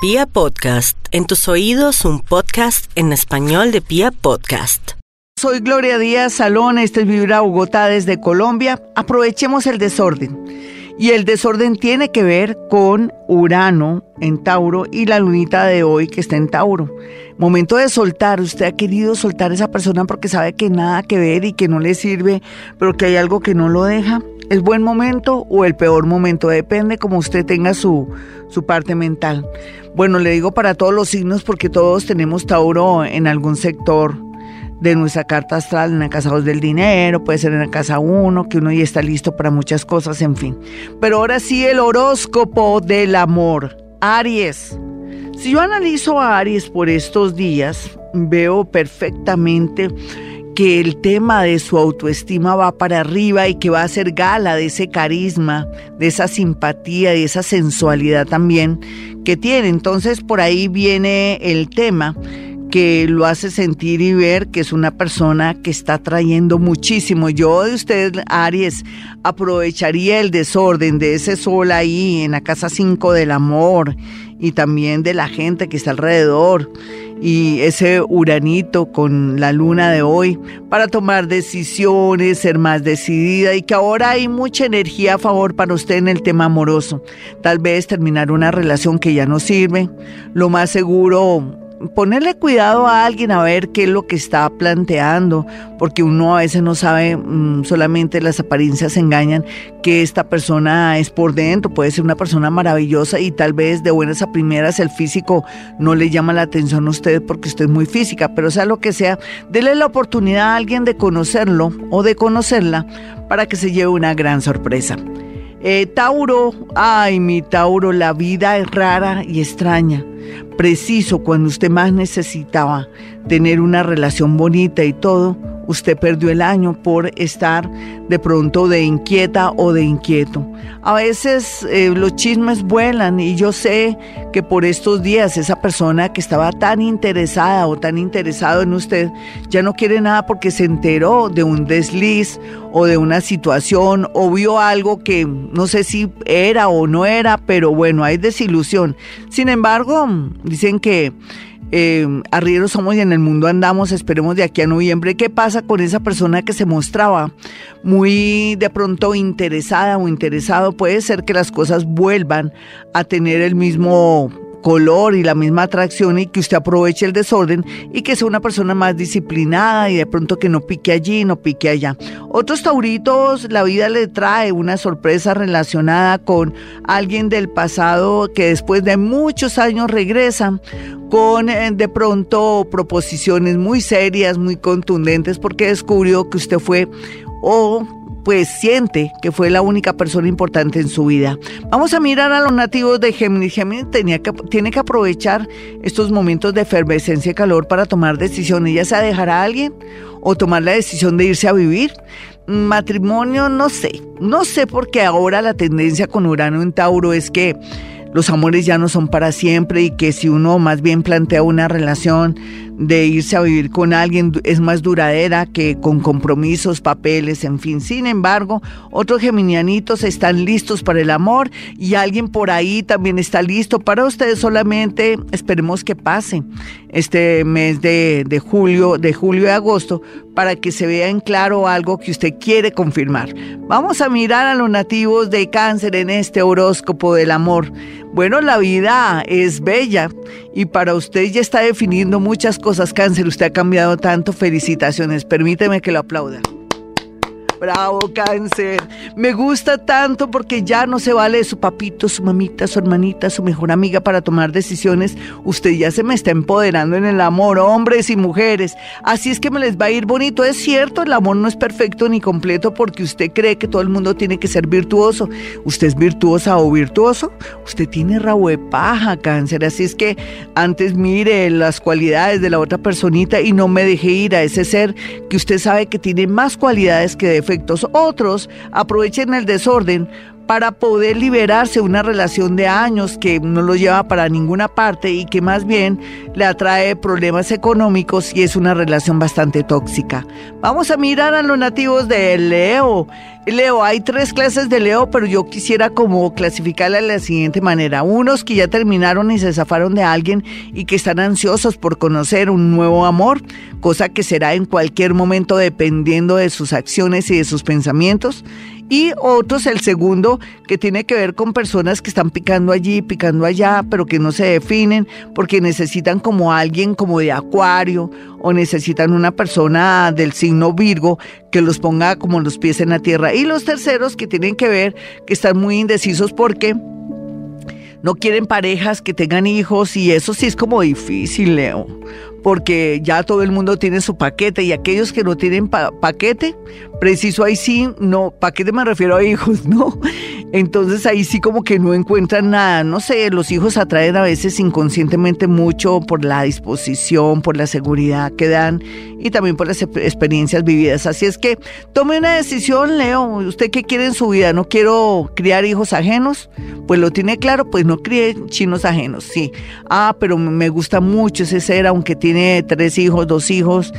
Pia Podcast, en tus oídos un podcast en español de Pia Podcast. Soy Gloria Díaz Salón, este es Vibra Bogotá desde Colombia. Aprovechemos el desorden. Y el desorden tiene que ver con Urano en Tauro y la lunita de hoy que está en Tauro. Momento de soltar, usted ha querido soltar a esa persona porque sabe que nada que ver y que no le sirve, pero que hay algo que no lo deja. ¿Es buen momento o el peor momento? Depende como usted tenga su, su parte mental. Bueno, le digo para todos los signos porque todos tenemos Tauro en algún sector de nuestra carta astral, en la casa 2 del dinero, puede ser en la casa 1, que uno ya está listo para muchas cosas, en fin. Pero ahora sí el horóscopo del amor. Aries. Si yo analizo a Aries por estos días, veo perfectamente que el tema de su autoestima va para arriba y que va a hacer gala de ese carisma, de esa simpatía, de esa sensualidad también que tiene. Entonces por ahí viene el tema que lo hace sentir y ver que es una persona que está trayendo muchísimo. Yo de usted, Aries, aprovecharía el desorden de ese sol ahí en la casa 5 del amor y también de la gente que está alrededor y ese uranito con la luna de hoy para tomar decisiones, ser más decidida y que ahora hay mucha energía a favor para usted en el tema amoroso. Tal vez terminar una relación que ya no sirve, lo más seguro ponerle cuidado a alguien a ver qué es lo que está planteando, porque uno a veces no sabe, mm, solamente las apariencias engañan, que esta persona es por dentro, puede ser una persona maravillosa y tal vez de buenas a primeras el físico no le llama la atención a usted porque usted es muy física, pero sea lo que sea, dele la oportunidad a alguien de conocerlo o de conocerla para que se lleve una gran sorpresa. Eh, Tauro, ay mi Tauro, la vida es rara y extraña. Preciso cuando usted más necesitaba tener una relación bonita y todo, usted perdió el año por estar de pronto de inquieta o de inquieto. A veces eh, los chismes vuelan y yo sé que por estos días esa persona que estaba tan interesada o tan interesado en usted ya no quiere nada porque se enteró de un desliz o de una situación o vio algo que no sé si era o no era, pero bueno, hay desilusión. Sin embargo, dicen que eh, arrieros somos y en el mundo andamos, esperemos de aquí a noviembre. ¿Qué pasa con esa persona que se mostraba muy de pronto interesada o interesado? Puede ser que las cosas vuelvan a tener el mismo color y la misma atracción y que usted aproveche el desorden y que sea una persona más disciplinada y de pronto que no pique allí, no pique allá. Otros tauritos, la vida le trae una sorpresa relacionada con alguien del pasado que después de muchos años regresa con eh, de pronto proposiciones muy serias, muy contundentes porque descubrió que usted fue o pues siente que fue la única persona importante en su vida. Vamos a mirar a los nativos de Géminis. Géminis que, tiene que aprovechar estos momentos de efervescencia y calor para tomar decisiones, ya sea dejar a alguien o tomar la decisión de irse a vivir. Matrimonio, no sé, no sé porque ahora la tendencia con Urano en Tauro es que los amores ya no son para siempre y que si uno más bien plantea una relación de irse a vivir con alguien es más duradera que con compromisos, papeles, en fin. Sin embargo, otros geminianitos están listos para el amor y alguien por ahí también está listo para ustedes. Solamente esperemos que pase este mes de, julio, de julio y agosto, para que se vea en claro algo que usted quiere confirmar. Vamos a mirar a los nativos de cáncer en este horóscopo del amor. Bueno, la vida es bella y para usted ya está definiendo muchas cosas, cáncer. Usted ha cambiado tanto. Felicitaciones. Permíteme que lo aplauda. Bravo, cáncer. Me gusta tanto porque ya no se vale su papito, su mamita, su hermanita, su mejor amiga para tomar decisiones. Usted ya se me está empoderando en el amor, hombres y mujeres. Así es que me les va a ir bonito. Es cierto, el amor no es perfecto ni completo porque usted cree que todo el mundo tiene que ser virtuoso. ¿Usted es virtuosa o virtuoso? Usted tiene rabo de paja, cáncer. Así es que antes mire las cualidades de la otra personita y no me deje ir a ese ser que usted sabe que tiene más cualidades que defectos otros aprovechen el desorden para poder liberarse de una relación de años que no lo lleva para ninguna parte y que más bien le atrae problemas económicos y es una relación bastante tóxica. Vamos a mirar a los nativos de Leo. Leo, hay tres clases de Leo, pero yo quisiera como clasificarla de la siguiente manera. Unos que ya terminaron y se zafaron de alguien y que están ansiosos por conocer un nuevo amor, cosa que será en cualquier momento dependiendo de sus acciones y de sus pensamientos y otros, el segundo, que tiene que ver con personas que están picando allí, picando allá, pero que no se definen porque necesitan como alguien como de acuario o necesitan una persona del signo Virgo que los ponga como los pies en la tierra. Y los terceros que tienen que ver que están muy indecisos porque no quieren parejas que tengan hijos y eso sí es como difícil, Leo porque ya todo el mundo tiene su paquete y aquellos que no tienen paquete, preciso ahí sí, no, paquete me refiero a hijos, ¿no? Entonces ahí sí como que no encuentran nada, no sé, los hijos atraen a veces inconscientemente mucho por la disposición, por la seguridad que dan y también por las experiencias vividas. Así es que tome una decisión, Leo, ¿usted qué quiere en su vida? ¿No quiero criar hijos ajenos? Pues lo tiene claro, pues no críe chinos ajenos, sí. Ah, pero me gusta mucho ese ser, aunque tiene tres hijos, dos hijos,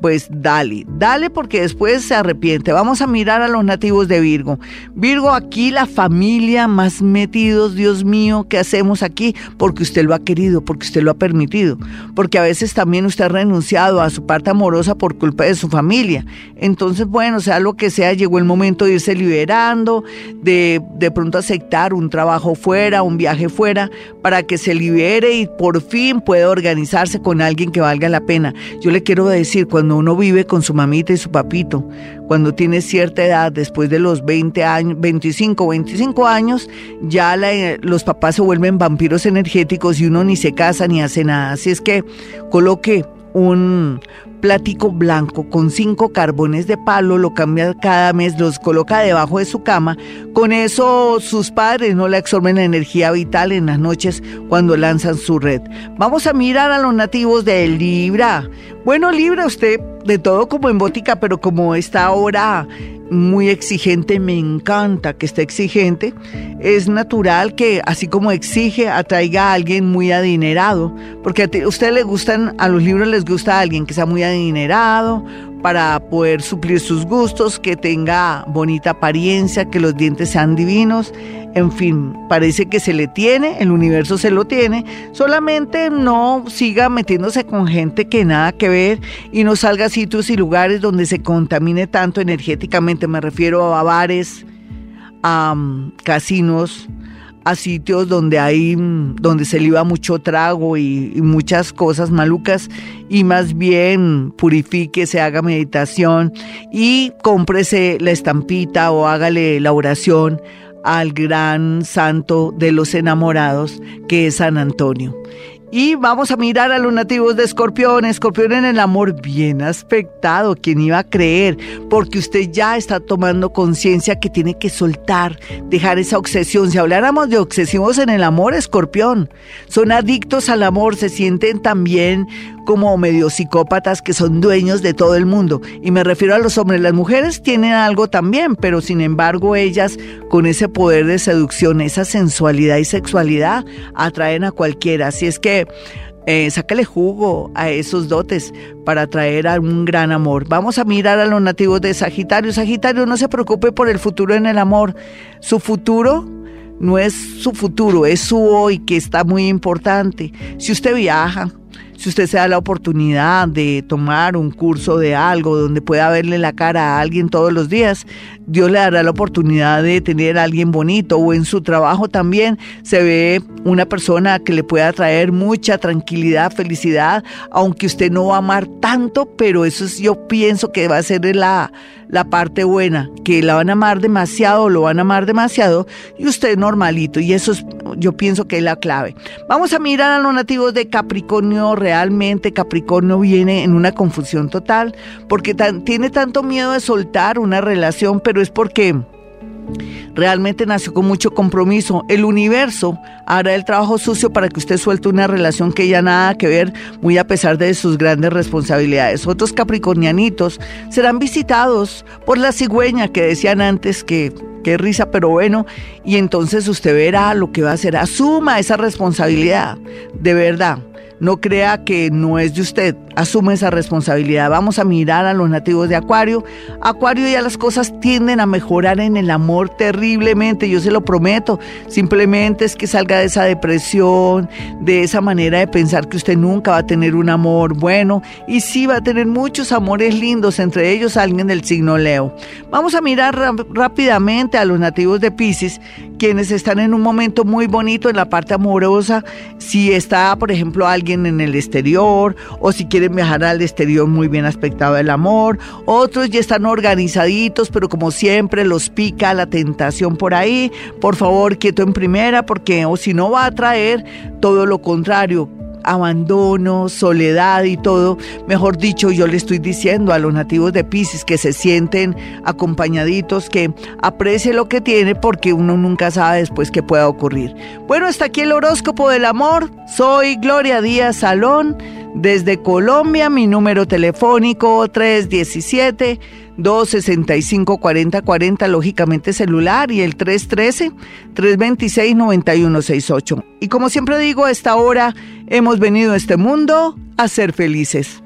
pues dale, dale porque después se arrepiente. Vamos a mirar a los nativos de Virgo. Virgo, aquí la familia más metidos, Dios mío, ¿qué hacemos aquí? Porque usted lo ha querido, porque usted lo ha permitido, porque a veces también usted ha renunciado a su parte amorosa por culpa de su familia. Entonces, bueno, sea lo que sea, llegó el momento de irse liberando, de de pronto aceptar un trabajo fuera, un viaje fuera, para que se libere y por fin pueda organizarse con alguien que valga la pena. Yo le quiero decir, cuando cuando uno vive con su mamita y su papito, cuando tiene cierta edad, después de los 20 años, 25, 25 años, ya los papás se vuelven vampiros energéticos y uno ni se casa ni hace nada. Así es que coloque un plático blanco con cinco carbones de palo, lo cambia cada mes, los coloca debajo de su cama. Con eso sus padres no le absorben la energía vital en las noches cuando lanzan su red. Vamos a mirar a los nativos de Libra. Bueno, Libra, usted de todo como en bótica, pero como está ahora muy exigente, me encanta que esté exigente. Es natural que así como exige, atraiga a alguien muy adinerado, porque a usted le gustan, a los libros les gusta a alguien que sea muy adinerado para poder suplir sus gustos, que tenga bonita apariencia, que los dientes sean divinos. En fin, parece que se le tiene, el universo se lo tiene, solamente no siga metiéndose con gente que nada que ver y no salga a sitios y lugares donde se contamine tanto energéticamente, me refiero a bares, a mm, casinos, a sitios donde hay, donde se le iba mucho trago y, y, muchas cosas malucas y más bien purifique, se haga meditación y cómprese la estampita o hágale la oración al gran santo de los enamorados, que es San Antonio. Y vamos a mirar a los nativos de Escorpión. Escorpión en el amor bien aspectado. ¿Quién iba a creer? Porque usted ya está tomando conciencia que tiene que soltar, dejar esa obsesión. Si habláramos de obsesivos en el amor, Escorpión, son adictos al amor, se sienten también como medio psicópatas que son dueños de todo el mundo. Y me refiero a los hombres. Las mujeres tienen algo también, pero sin embargo ellas con ese poder de seducción, esa sensualidad y sexualidad atraen a cualquiera. Así es que eh, sácale jugo a esos dotes para atraer a un gran amor. Vamos a mirar a los nativos de Sagitario. Sagitario, no se preocupe por el futuro en el amor. Su futuro no es su futuro, es su hoy que está muy importante. Si usted viaja, si usted se da la oportunidad de tomar un curso de algo donde pueda verle la cara a alguien todos los días, Dios le dará la oportunidad de tener a alguien bonito o en su trabajo también se ve una persona que le pueda traer mucha tranquilidad, felicidad, aunque usted no va a amar tanto, pero eso es, yo pienso que va a ser la, la parte buena, que la van a amar demasiado, lo van a amar demasiado y usted normalito y eso es, yo pienso que es la clave. Vamos a mirar a los nativos de Capricornio, realmente Capricornio viene en una confusión total porque tiene tanto miedo de soltar una relación, pero es porque realmente nació con mucho compromiso. El universo hará el trabajo sucio para que usted suelte una relación que ya nada que ver, muy a pesar de sus grandes responsabilidades. Otros capricornianitos serán visitados por la cigüeña que decían antes que qué risa, pero bueno, y entonces usted verá lo que va a hacer. Asuma esa responsabilidad, de verdad. No crea que no es de usted, asume esa responsabilidad. Vamos a mirar a los nativos de Acuario. Acuario ya las cosas tienden a mejorar en el amor terriblemente, yo se lo prometo. Simplemente es que salga de esa depresión, de esa manera de pensar que usted nunca va a tener un amor bueno y sí va a tener muchos amores lindos, entre ellos alguien del signo Leo. Vamos a mirar rápidamente a los nativos de Pisces, quienes están en un momento muy bonito en la parte amorosa. Si está, por ejemplo, alguien en el exterior o si quieren viajar al exterior muy bien aspectado el amor. Otros ya están organizaditos, pero como siempre los pica la tentación por ahí. Por favor, quieto en primera porque o si no va a traer todo lo contrario abandono, soledad y todo. Mejor dicho, yo le estoy diciendo a los nativos de Pisces que se sienten acompañaditos, que aprecie lo que tiene porque uno nunca sabe después qué pueda ocurrir. Bueno, hasta aquí el horóscopo del amor. Soy Gloria Díaz Salón desde Colombia, mi número telefónico 317 265-4040, lógicamente celular, y el 313-326-9168. Y como siempre digo, a esta hora hemos venido a este mundo a ser felices.